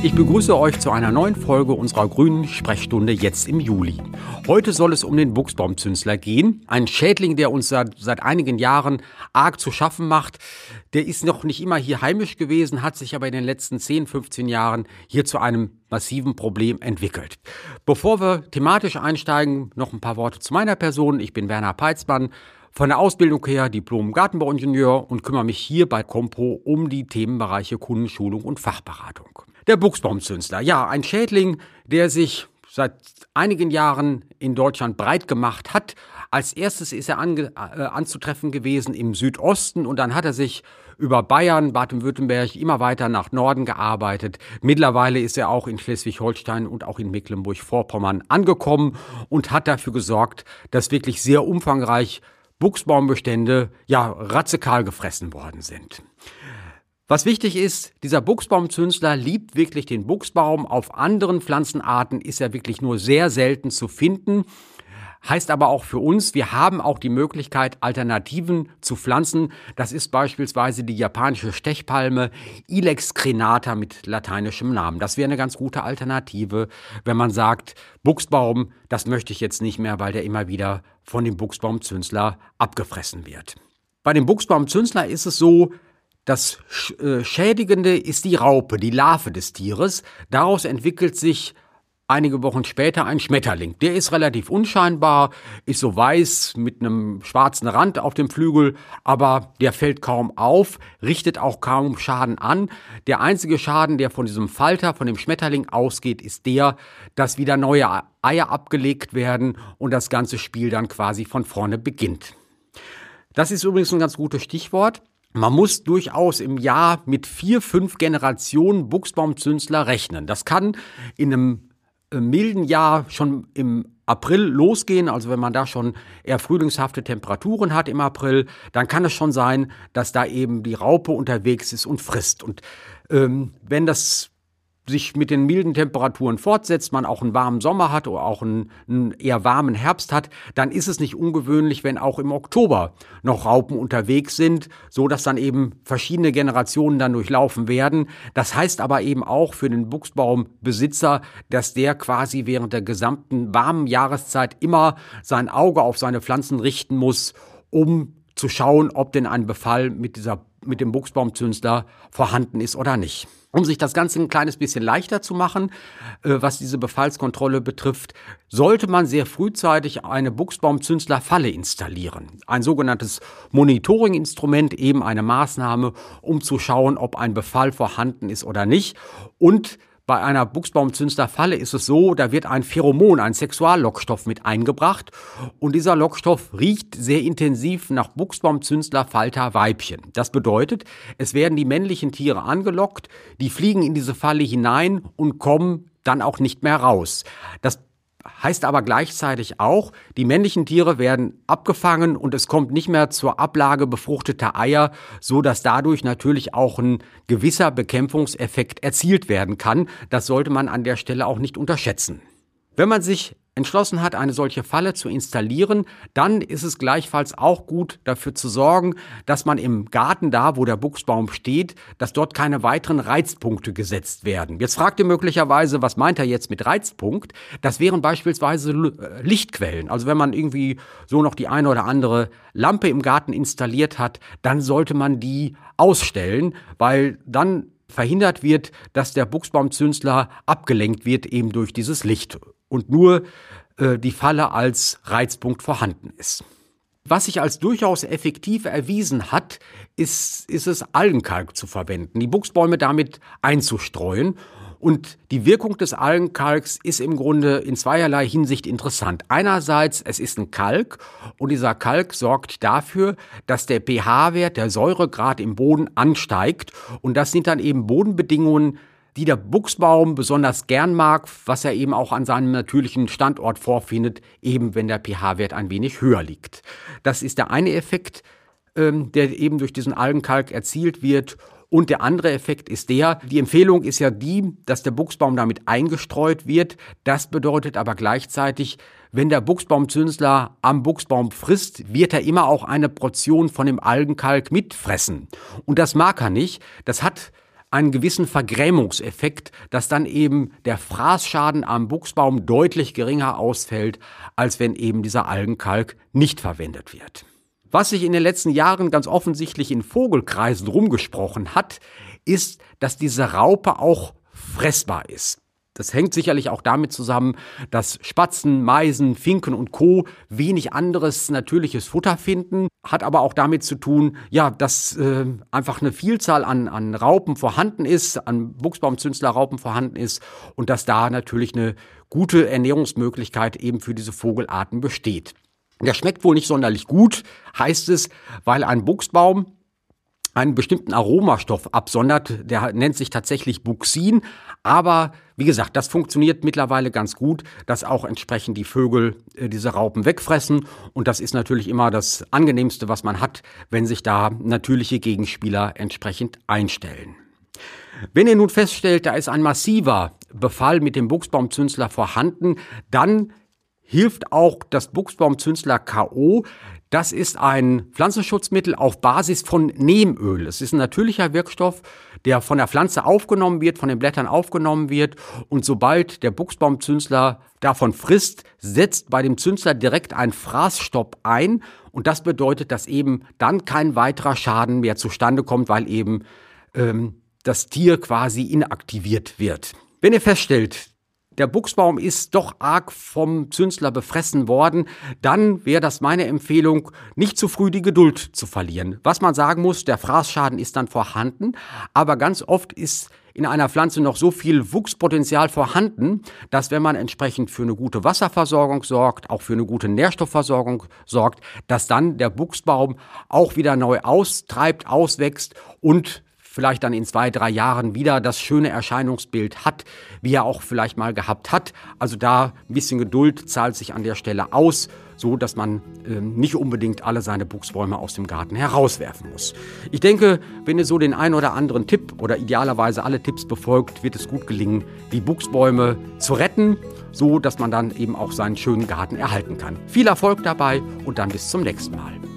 Ich begrüße euch zu einer neuen Folge unserer grünen Sprechstunde jetzt im Juli. Heute soll es um den Buchsbaumzünsler gehen. Ein Schädling, der uns seit, seit einigen Jahren arg zu schaffen macht. Der ist noch nicht immer hier heimisch gewesen, hat sich aber in den letzten 10, 15 Jahren hier zu einem massiven Problem entwickelt. Bevor wir thematisch einsteigen, noch ein paar Worte zu meiner Person. Ich bin Werner Peitzmann. Von der Ausbildung her Diplom-Gartenbauingenieur und kümmere mich hier bei Compo um die Themenbereiche Kundenschulung und Fachberatung. Der Buchsbaumzünsler, ja, ein Schädling, der sich seit einigen Jahren in Deutschland breit gemacht hat. Als erstes ist er ange, äh, anzutreffen gewesen im Südosten und dann hat er sich über Bayern, Baden-Württemberg immer weiter nach Norden gearbeitet. Mittlerweile ist er auch in Schleswig-Holstein und auch in Mecklenburg-Vorpommern angekommen und hat dafür gesorgt, dass wirklich sehr umfangreich Buchsbaumbestände ja radikal gefressen worden sind. Was wichtig ist, dieser Buchsbaumzünsler liebt wirklich den Buchsbaum. Auf anderen Pflanzenarten ist er wirklich nur sehr selten zu finden. Heißt aber auch für uns, wir haben auch die Möglichkeit, Alternativen zu pflanzen. Das ist beispielsweise die japanische Stechpalme Ilex crenata mit lateinischem Namen. Das wäre eine ganz gute Alternative, wenn man sagt, Buchsbaum, das möchte ich jetzt nicht mehr, weil der immer wieder von dem Buchsbaumzünsler abgefressen wird. Bei dem Buchsbaumzünsler ist es so, das äh, Schädigende ist die Raupe, die Larve des Tieres. Daraus entwickelt sich einige Wochen später ein Schmetterling. Der ist relativ unscheinbar, ist so weiß mit einem schwarzen Rand auf dem Flügel, aber der fällt kaum auf, richtet auch kaum Schaden an. Der einzige Schaden, der von diesem Falter, von dem Schmetterling ausgeht, ist der, dass wieder neue Eier abgelegt werden und das ganze Spiel dann quasi von vorne beginnt. Das ist übrigens ein ganz gutes Stichwort. Man muss durchaus im Jahr mit vier, fünf Generationen Buchsbaumzünsler rechnen. Das kann in einem milden Jahr schon im April losgehen, also wenn man da schon eher frühlingshafte Temperaturen hat im April, dann kann es schon sein, dass da eben die Raupe unterwegs ist und frisst. Und ähm, wenn das sich mit den milden Temperaturen fortsetzt, man auch einen warmen Sommer hat oder auch einen, einen, eher warmen Herbst hat, dann ist es nicht ungewöhnlich, wenn auch im Oktober noch Raupen unterwegs sind, so dass dann eben verschiedene Generationen dann durchlaufen werden. Das heißt aber eben auch für den Buchsbaumbesitzer, dass der quasi während der gesamten warmen Jahreszeit immer sein Auge auf seine Pflanzen richten muss, um zu schauen, ob denn ein Befall mit dieser mit dem Buchsbaumzünsler vorhanden ist oder nicht. Um sich das Ganze ein kleines bisschen leichter zu machen, äh, was diese Befallskontrolle betrifft, sollte man sehr frühzeitig eine Buchsbaumzünslerfalle installieren. Ein sogenanntes Monitoring-Instrument, eben eine Maßnahme, um zu schauen, ob ein Befall vorhanden ist oder nicht. Und bei einer Buchsbaumzünslerfalle ist es so, da wird ein Pheromon, ein Sexuallockstoff mit eingebracht und dieser Lockstoff riecht sehr intensiv nach Buchsbaumzünslerfalter Weibchen. Das bedeutet, es werden die männlichen Tiere angelockt, die fliegen in diese Falle hinein und kommen dann auch nicht mehr raus. Das heißt aber gleichzeitig auch, die männlichen Tiere werden abgefangen und es kommt nicht mehr zur Ablage befruchteter Eier, so dass dadurch natürlich auch ein gewisser Bekämpfungseffekt erzielt werden kann. Das sollte man an der Stelle auch nicht unterschätzen. Wenn man sich entschlossen hat, eine solche Falle zu installieren, dann ist es gleichfalls auch gut dafür zu sorgen, dass man im Garten da, wo der Buchsbaum steht, dass dort keine weiteren Reizpunkte gesetzt werden. Jetzt fragt ihr möglicherweise, was meint er jetzt mit Reizpunkt? Das wären beispielsweise äh, Lichtquellen. Also wenn man irgendwie so noch die eine oder andere Lampe im Garten installiert hat, dann sollte man die ausstellen, weil dann verhindert wird, dass der Buchsbaumzünsler abgelenkt wird eben durch dieses Licht und nur äh, die Falle als Reizpunkt vorhanden ist. Was sich als durchaus effektiv erwiesen hat, ist, ist es, Algenkalk zu verwenden, die Buchsbäume damit einzustreuen. Und die Wirkung des Algenkalks ist im Grunde in zweierlei Hinsicht interessant. Einerseits, es ist ein Kalk und dieser Kalk sorgt dafür, dass der pH-Wert, der Säuregrad im Boden ansteigt. Und das sind dann eben Bodenbedingungen, die der Buchsbaum besonders gern mag, was er eben auch an seinem natürlichen Standort vorfindet, eben wenn der pH-Wert ein wenig höher liegt. Das ist der eine Effekt. ähm, der eben durch diesen Algenkalk erzielt wird. Und der andere Effekt ist der, die Empfehlung ist ja die, dass der Buchsbaum damit eingestreut wird. Das bedeutet aber gleichzeitig, wenn der Buchsbaumzünsler am Buchsbaum frisst, wird er immer auch eine Portion von dem Algenkalk mitfressen. Und das mag er nicht. Das hat einen gewissen Vergrämungseffekt, dass dann eben der Fraßschaden am Buchsbaum deutlich geringer ausfällt, als wenn eben dieser Algenkalk nicht verwendet wird. Was sich in den letzten Jahren ganz offensichtlich in Vogelkreisen rumgesprochen hat, ist, dass diese Raupe auch fressbar ist. Das hängt sicherlich auch damit zusammen, dass Spatzen, Meisen, Finken und Co. wenig anderes natürliches Futter finden, hat aber auch damit zu tun, ja, dass äh, einfach eine Vielzahl an, an Raupen vorhanden ist, an Buchsbaumzünslerraupen vorhanden ist und dass da natürlich eine gute Ernährungsmöglichkeit eben für diese Vogelarten besteht. Der schmeckt wohl nicht sonderlich gut, heißt es, weil ein Buchsbaum einen bestimmten Aromastoff absondert, der nennt sich tatsächlich Buxin, aber wie gesagt, das funktioniert mittlerweile ganz gut, dass auch entsprechend die Vögel äh, diese Raupen wegfressen und das ist natürlich immer das angenehmste, was man hat, wenn sich da natürliche Gegenspieler entsprechend einstellen. Wenn ihr nun feststellt, da ist ein massiver Befall mit dem Buchsbaumzünsler vorhanden, dann hilft auch das Buchsbaumzünsler K.O. Das ist ein Pflanzenschutzmittel auf Basis von Nehmöl. Es ist ein natürlicher Wirkstoff, der von der Pflanze aufgenommen wird, von den Blättern aufgenommen wird. Und sobald der Buchsbaumzünsler davon frisst, setzt bei dem Zünsler direkt ein Fraßstopp ein. Und das bedeutet, dass eben dann kein weiterer Schaden mehr zustande kommt, weil eben ähm, das Tier quasi inaktiviert wird. Wenn ihr feststellt, der Buchsbaum ist doch arg vom Zünsler befressen worden, dann wäre das meine Empfehlung, nicht zu früh die Geduld zu verlieren. Was man sagen muss, der Fraßschaden ist dann vorhanden, aber ganz oft ist in einer Pflanze noch so viel Wuchspotenzial vorhanden, dass wenn man entsprechend für eine gute Wasserversorgung sorgt, auch für eine gute Nährstoffversorgung sorgt, dass dann der Buchsbaum auch wieder neu austreibt, auswächst und vielleicht dann in zwei, drei Jahren wieder das schöne Erscheinungsbild hat, wie er auch vielleicht mal gehabt hat. Also da ein bisschen Geduld zahlt sich an der Stelle aus, so dass man äh, nicht unbedingt alle seine Buchsbäume aus dem Garten herauswerfen muss. Ich denke, wenn ihr so den einen oder anderen Tipp oder idealerweise alle Tipps befolgt, wird es gut gelingen, die Buchsbäume zu retten, so dass man dann eben auch seinen schönen Garten erhalten kann. Viel Erfolg dabei und dann bis zum nächsten Mal.